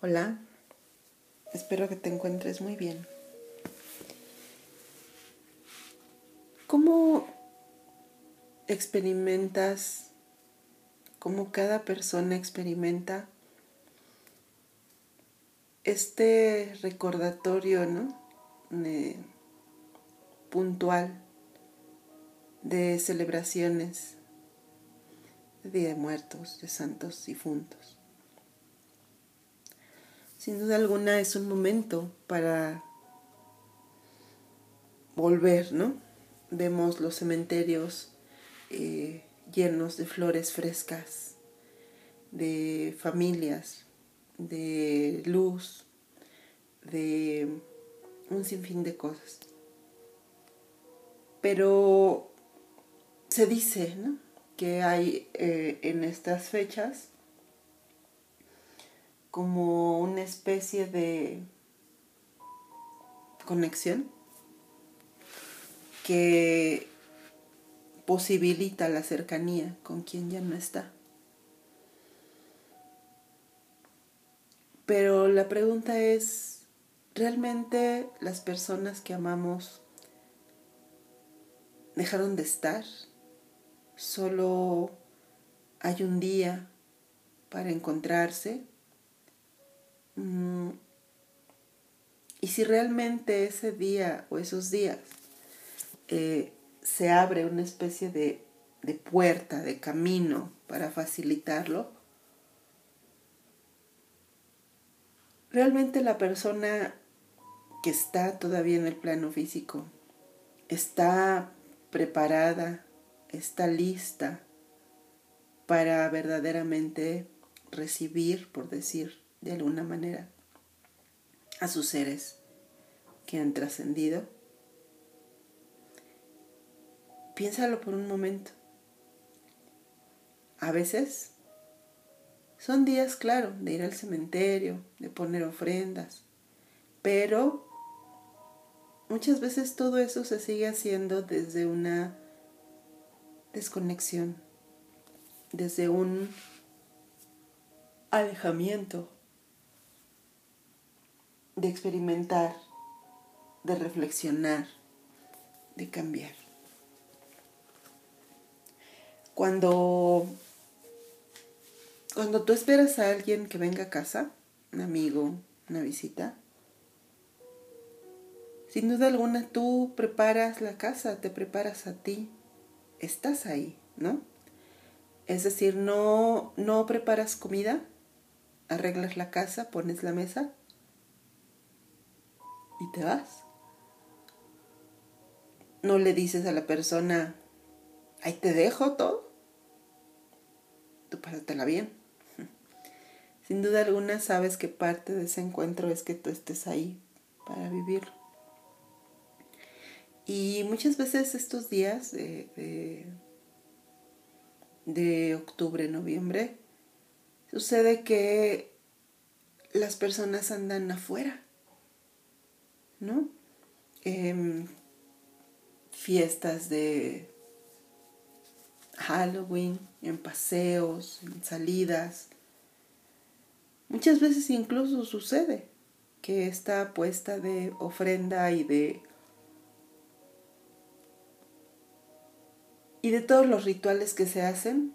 Hola, espero que te encuentres muy bien. ¿Cómo experimentas, cómo cada persona experimenta este recordatorio ¿no? puntual de celebraciones de Día de Muertos, de Santos difuntos? Sin duda alguna es un momento para volver, ¿no? Vemos los cementerios eh, llenos de flores frescas, de familias, de luz, de un sinfín de cosas. Pero se dice ¿no? que hay eh, en estas fechas como una especie de conexión que posibilita la cercanía con quien ya no está. Pero la pregunta es, ¿realmente las personas que amamos dejaron de estar? ¿Solo hay un día para encontrarse? Mm, y si realmente ese día o esos días eh, se abre una especie de, de puerta, de camino para facilitarlo, realmente la persona que está todavía en el plano físico está preparada, está lista para verdaderamente recibir, por decir, de alguna manera a sus seres que han trascendido? Piénsalo por un momento. A veces son días, claro, de ir al cementerio, de poner ofrendas, pero muchas veces todo eso se sigue haciendo desde una desconexión, desde un alejamiento de experimentar, de reflexionar, de cambiar. Cuando, cuando tú esperas a alguien que venga a casa, un amigo, una visita, sin duda alguna tú preparas la casa, te preparas a ti, estás ahí, ¿no? Es decir, no, no preparas comida, arreglas la casa, pones la mesa, y te vas. No le dices a la persona, ahí te dejo todo. Tú pásatela bien. Sin duda alguna sabes que parte de ese encuentro es que tú estés ahí para vivirlo. Y muchas veces estos días de, de, de octubre, noviembre, sucede que las personas andan afuera ¿no? Em, fiestas de Halloween, en paseos, en salidas. Muchas veces incluso sucede que esta puesta de ofrenda y de y de todos los rituales que se hacen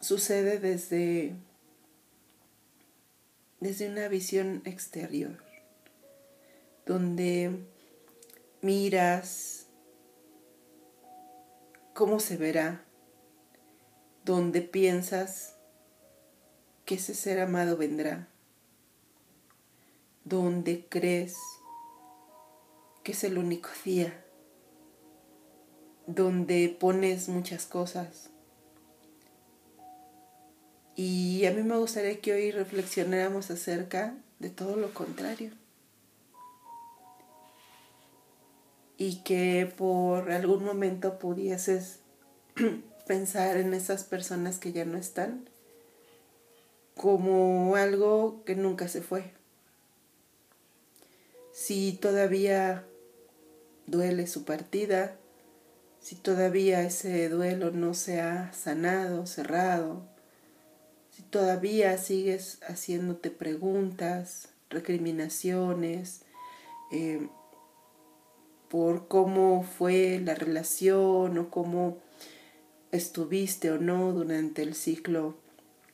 sucede desde desde una visión exterior donde miras cómo se verá, donde piensas que ese ser amado vendrá, donde crees que es el único día, donde pones muchas cosas. Y a mí me gustaría que hoy reflexionáramos acerca de todo lo contrario. Y que por algún momento pudieses pensar en esas personas que ya no están como algo que nunca se fue. Si todavía duele su partida, si todavía ese duelo no se ha sanado, cerrado, si todavía sigues haciéndote preguntas, recriminaciones, eh, por cómo fue la relación o cómo estuviste o no durante el ciclo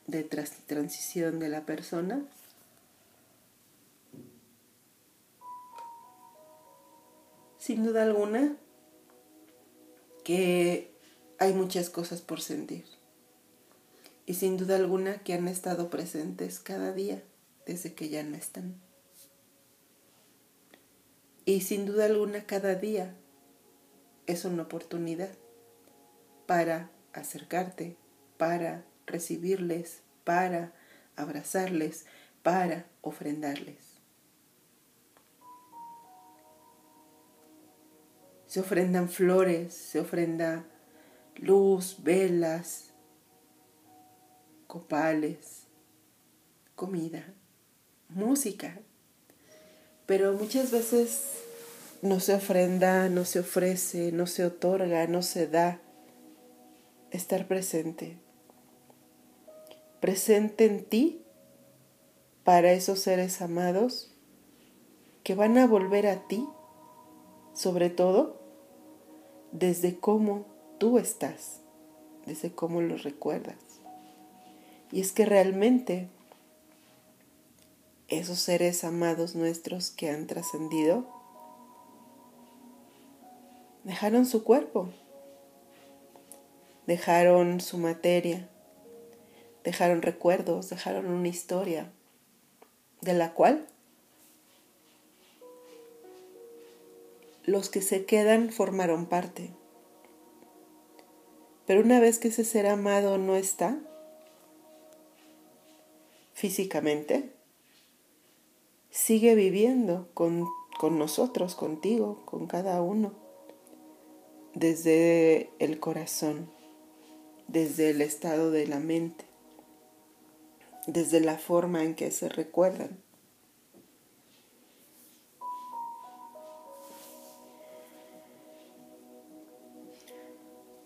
de transición de la persona. Sin duda alguna que hay muchas cosas por sentir y sin duda alguna que han estado presentes cada día desde que ya no están. Y sin duda alguna cada día es una oportunidad para acercarte, para recibirles, para abrazarles, para ofrendarles. Se ofrendan flores, se ofrenda luz, velas, copales, comida, música. Pero muchas veces no se ofrenda, no se ofrece, no se otorga, no se da estar presente. Presente en ti para esos seres amados que van a volver a ti, sobre todo desde cómo tú estás, desde cómo los recuerdas. Y es que realmente esos seres amados nuestros que han trascendido dejaron su cuerpo, dejaron su materia, dejaron recuerdos, dejaron una historia de la cual los que se quedan formaron parte. Pero una vez que ese ser amado no está físicamente, sigue viviendo con, con nosotros, contigo, con cada uno, desde el corazón desde el estado de la mente, desde la forma en que se recuerdan.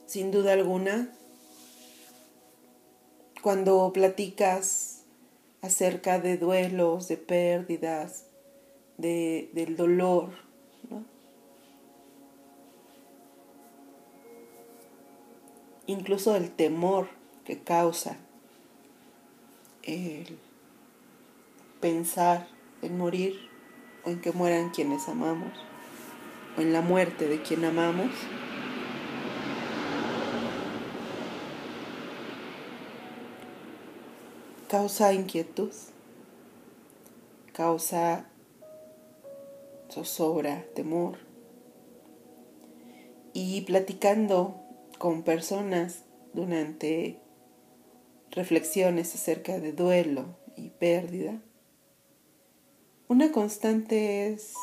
Sin duda alguna, cuando platicas acerca de duelos, de pérdidas, de, del dolor, incluso el temor que causa el pensar en morir o en que mueran quienes amamos o en la muerte de quien amamos. Causa inquietud, causa zozobra, temor. Y platicando con personas durante reflexiones acerca de duelo y pérdida, una constante es,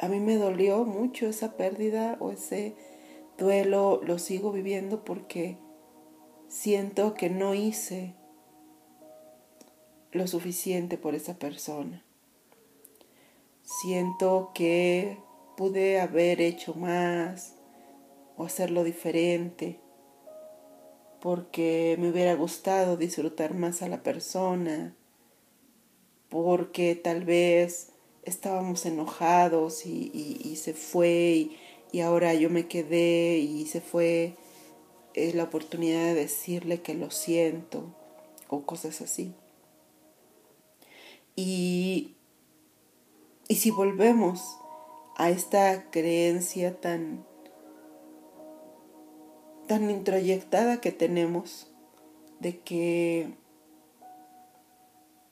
a mí me dolió mucho esa pérdida o ese duelo, lo sigo viviendo porque siento que no hice lo suficiente por esa persona. Siento que pude haber hecho más, o hacerlo diferente, porque me hubiera gustado disfrutar más a la persona, porque tal vez estábamos enojados y, se fue y, ahora yo me quedé y se fue es la oportunidad de decirle que lo siento o cosas así. Y, y si volvemos a esta creencia tan tan introyectada que tenemos de que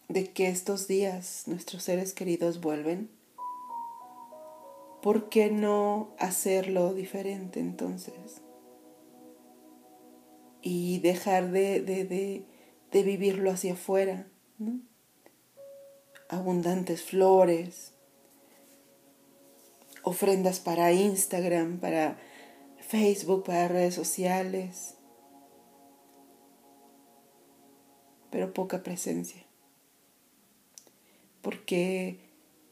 de que estos días nuestros seres queridos vuelven, ¿por qué no hacerlo diferente entonces? Y dejar de, de, de, vivirlo hacia afuera, Abundantes flores, ofrendas para Instagram, para Facebook, para redes sociales, pero poca presencia. Porque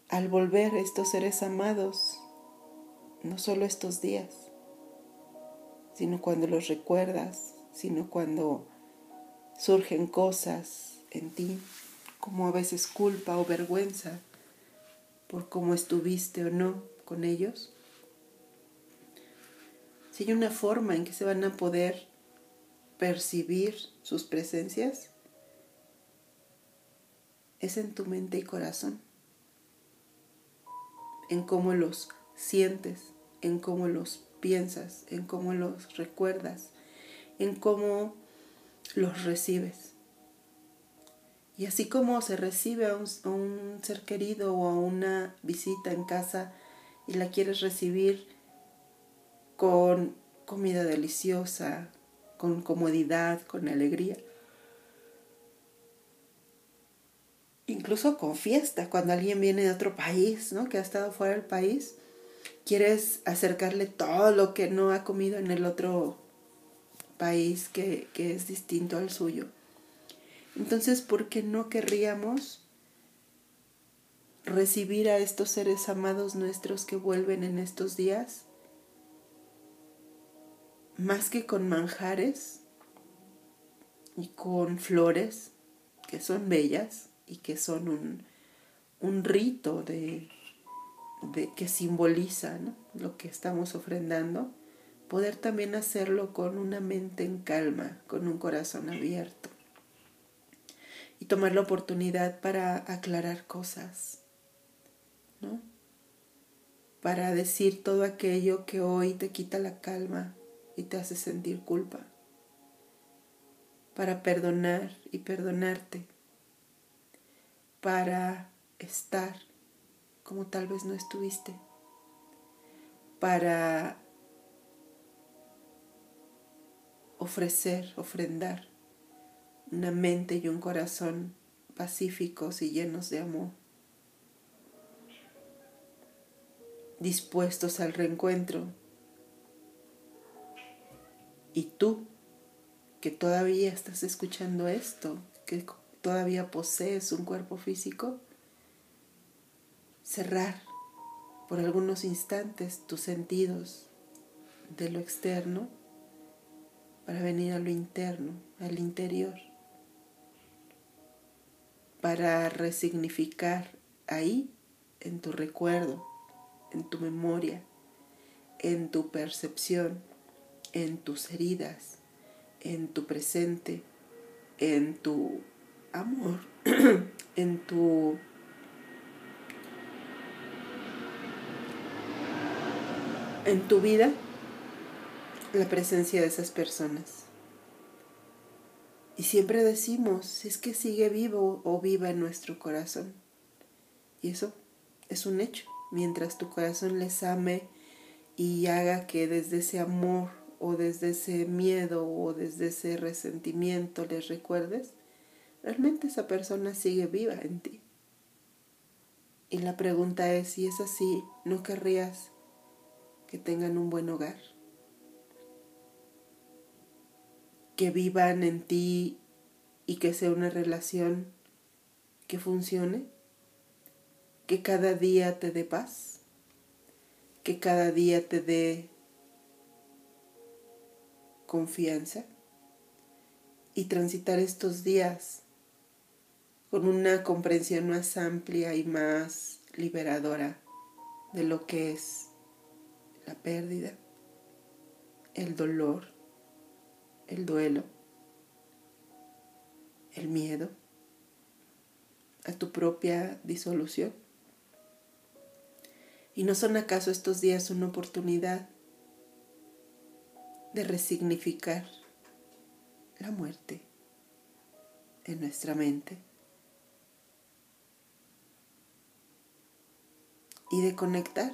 al volver estos seres amados, no solo estos días, sino cuando los recuerdas, sino cuando surgen cosas en ti, como a veces culpa o vergüenza por cómo estuviste o no con ellos. Si hay una forma en que se van a poder percibir sus presencias, es en tu mente y corazón, en cómo los sientes, en cómo los piensas, en cómo los recuerdas, en cómo los recibes. Y así como se recibe a un, ser querido o a una visita en casa y la quieres recibir con comida deliciosa, con comodidad, con alegría, incluso con fiesta, cuando alguien viene de otro país, ¿no? Que ha estado fuera del país, quieres acercarle todo lo que no ha comido en el otro país que, que es distinto al suyo. Entonces, ¿por qué no querríamos recibir a estos seres amados nuestros que vuelven en estos días? Más que con manjares y con flores, que son bellas y que son un, un rito de, que simboliza lo que estamos ofrendando, poder también hacerlo con una mente en calma, con un corazón abierto y tomar la oportunidad para aclarar cosas, ¿no? Para decir todo aquello que hoy te quita la calma y te hace sentir culpa. Para perdonar y perdonarte. Para estar como tal vez no estuviste. Para ofrecer, ofrendar una mente y un corazón pacíficos y llenos de amor, dispuestos al reencuentro. Y tú, que todavía estás escuchando esto, que todavía posees un cuerpo físico, cerrar por algunos instantes tus sentidos de lo externo para venir a lo interno, al interior para resignificar ahí, en tu recuerdo, en tu memoria, en tu percepción, en tus heridas, en tu presente, en tu amor, en tu en tu vida la presencia de esas personas. Y siempre decimos, es que sigue vivo o viva en nuestro corazón. Y eso es un hecho. Mientras tu corazón les ame y haga que desde ese amor o desde ese miedo o desde ese resentimiento les recuerdes, realmente esa persona sigue viva en ti. Y la pregunta es, si es así, ¿no querrías que tengan un buen hogar? Que vivan en ti y que sea una relación que funcione, que cada día te dé paz, que cada día te dé confianza y transitar estos días con una comprensión más amplia y más liberadora de lo que es la pérdida, el dolor, el duelo, el miedo a tu propia disolución. ¿Y no son acaso estos días una oportunidad de resignificar la muerte en nuestra mente? Y de conectar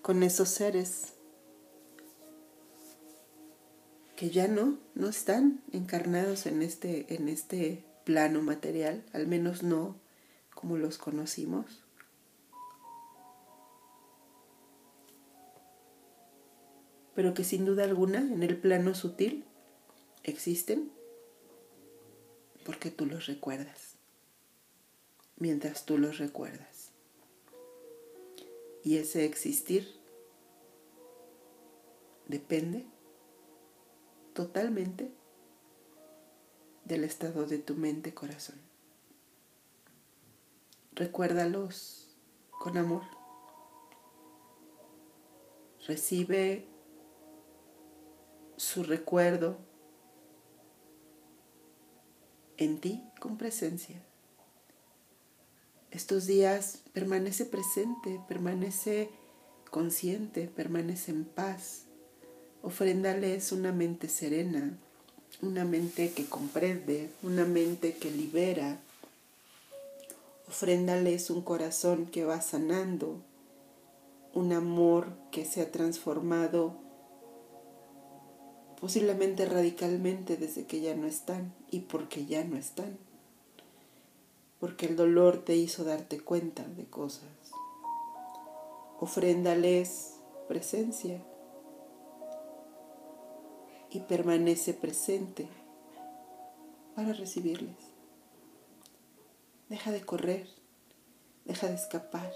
con esos seres que ya no, no están encarnados en este, en este plano material, al menos no como los conocimos. Pero que sin duda alguna en el plano sutil existen porque tú los recuerdas, mientras tú los recuerdas. Y ese existir depende totalmente del estado de tu mente corazón. Recuérdalos con amor. Recibe su recuerdo en ti con presencia. Estos días permanece presente, permanece consciente, permanece en paz. Ofréndales una mente serena, una mente que comprende, una mente que libera. Ofréndales un corazón que va sanando, un amor que se ha transformado posiblemente radicalmente desde que ya no están y porque ya no están, porque el dolor te hizo darte cuenta de cosas. Ofréndales presencia y permanece presente para recibirles. Deja de correr, deja de escapar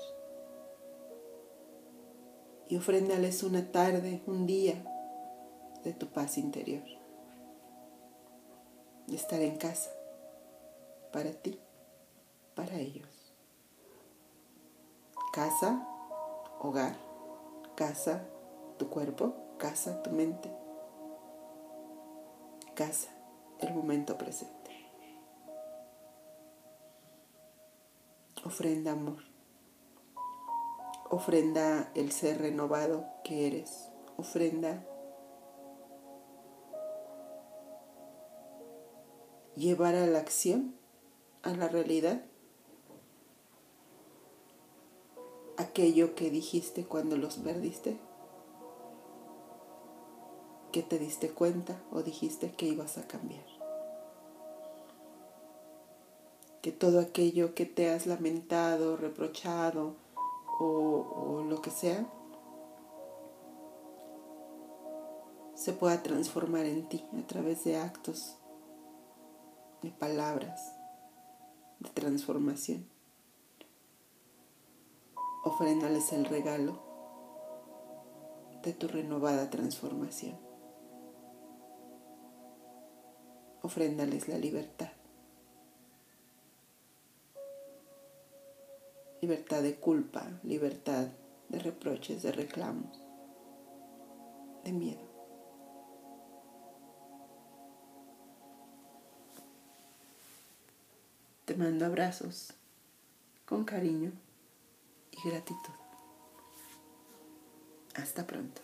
y ofréndales una tarde, un día de tu paz interior, de estar en casa, para ti, para ellos. Casa, hogar, casa, tu cuerpo, casa, tu mente, casa, el momento presente. Ofrenda amor. Ofrenda el ser renovado que eres. Ofrenda llevar a la acción, a la realidad, aquello que dijiste cuando los perdiste, que te diste cuenta o dijiste que ibas a cambiar. Que todo aquello que te has lamentado, reprochado o, lo que sea, se pueda transformar en ti a través de actos de palabras de transformación. Ofréndales el regalo de tu renovada transformación. Ofréndales la libertad. Libertad de culpa, libertad de reproches, de reclamos, de miedo. Te mando abrazos con cariño y gratitud. Hasta pronto.